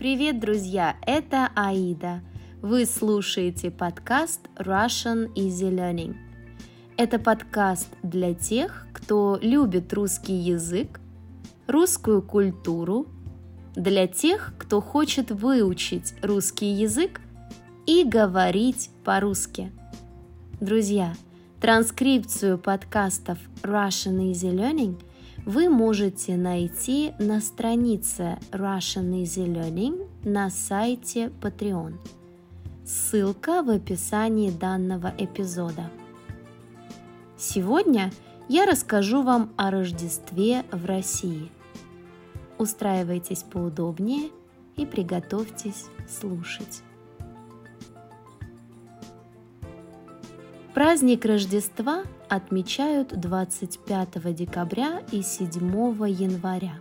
Привет, друзья! Это Аида. Вы слушаете подкаст Russian Easy Learning. Это подкаст для тех, кто любит русский язык, русскую культуру, для тех, кто хочет выучить русский язык и говорить по-русски. Друзья, транскрипцию подкастов Russian Easy Learning – вы можете найти на странице Russian Easy Learning на сайте Patreon. Ссылка в описании данного эпизода. Сегодня я расскажу вам о Рождестве в России. Устраивайтесь поудобнее и приготовьтесь слушать. Праздник Рождества отмечают 25 декабря и 7 января.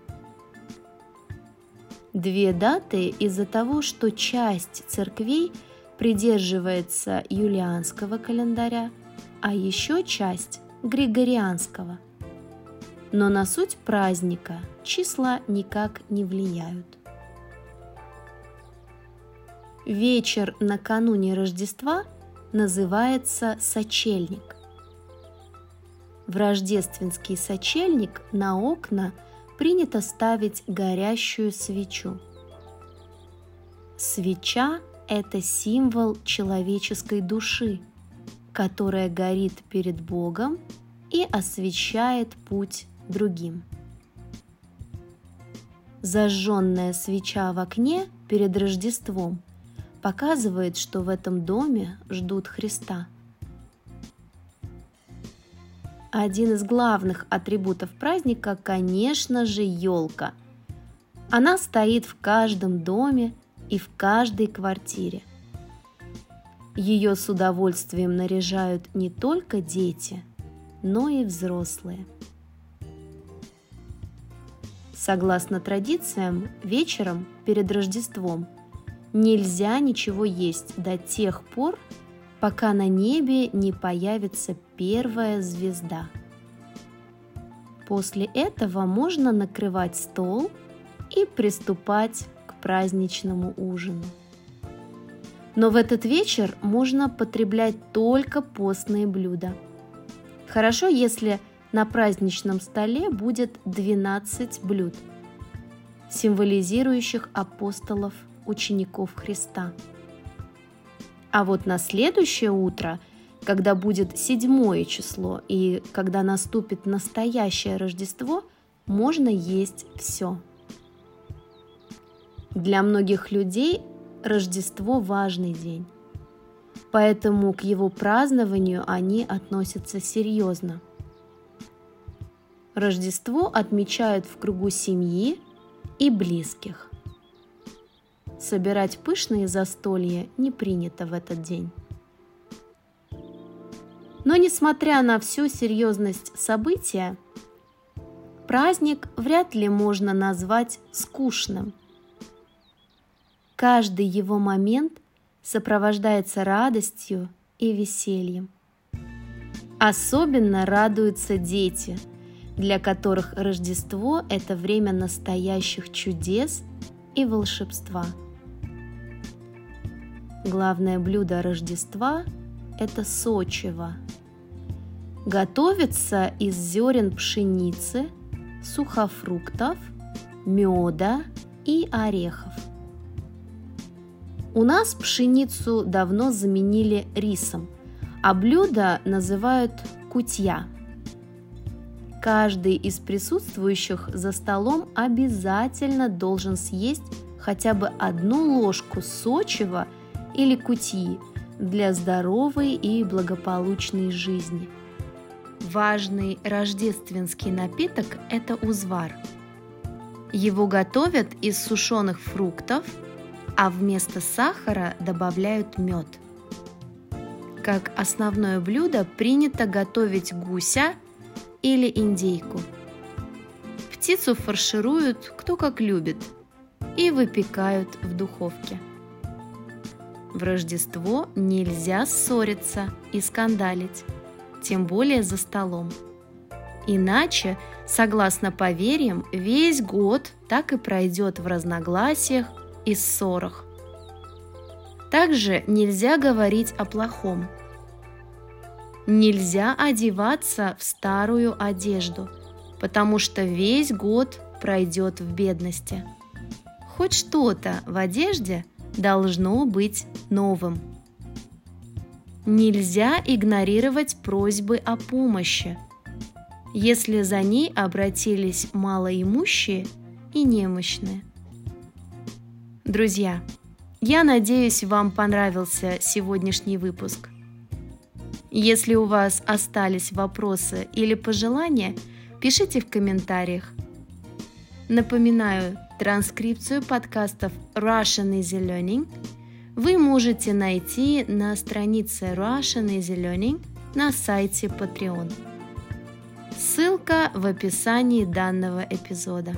Две даты из-за того, что часть церквей придерживается юлианского календаря, а еще часть – григорианского. Но на суть праздника числа никак не влияют. Вечер накануне Рождества называется сочельник. В рождественский сочельник на окна принято ставить горящую свечу. Свеча – это символ человеческой души, которая горит перед Богом и освещает путь другим. Зажженная свеча в окне перед Рождеством показывает, что в этом доме ждут Христа – один из главных атрибутов праздника, конечно же, елка. Она стоит в каждом доме и в каждой квартире. Ее с удовольствием наряжают не только дети, но и взрослые. Согласно традициям, вечером перед Рождеством нельзя ничего есть до тех пор, пока на небе не появится первая звезда. После этого можно накрывать стол и приступать к праздничному ужину. Но в этот вечер можно потреблять только постные блюда. Хорошо, если на праздничном столе будет 12 блюд, символизирующих апостолов, учеников Христа – а вот на следующее утро, когда будет седьмое число и когда наступит настоящее Рождество, можно есть все. Для многих людей Рождество важный день, поэтому к его празднованию они относятся серьезно. Рождество отмечают в кругу семьи и близких. Собирать пышные застолья не принято в этот день. Но несмотря на всю серьезность события, праздник вряд ли можно назвать скучным. Каждый его момент сопровождается радостью и весельем. Особенно радуются дети, для которых Рождество – это время настоящих чудес и волшебства – Главное блюдо Рождества – это сочево. Готовится из зерен пшеницы, сухофруктов, меда и орехов. У нас пшеницу давно заменили рисом, а блюдо называют кутья. Каждый из присутствующих за столом обязательно должен съесть хотя бы одну ложку сочева – или кутии для здоровой и благополучной жизни. Важный рождественский напиток – это узвар. Его готовят из сушеных фруктов, а вместо сахара добавляют мед. Как основное блюдо принято готовить гуся или индейку. Птицу фаршируют кто как любит и выпекают в духовке – в Рождество нельзя ссориться и скандалить, тем более за столом. Иначе, согласно поверьям, весь год так и пройдет в разногласиях и ссорах. Также нельзя говорить о плохом. Нельзя одеваться в старую одежду, потому что весь год пройдет в бедности. Хоть что-то в одежде должно быть новым. Нельзя игнорировать просьбы о помощи, если за ней обратились малоимущие и немощные. Друзья, я надеюсь, вам понравился сегодняшний выпуск. Если у вас остались вопросы или пожелания, пишите в комментариях. Напоминаю, транскрипцию подкастов Russian Easy Learning вы можете найти на странице Russian Easy Learning на сайте Patreon. Ссылка в описании данного эпизода.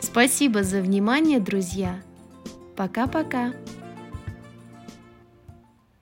Спасибо за внимание, друзья! Пока-пока!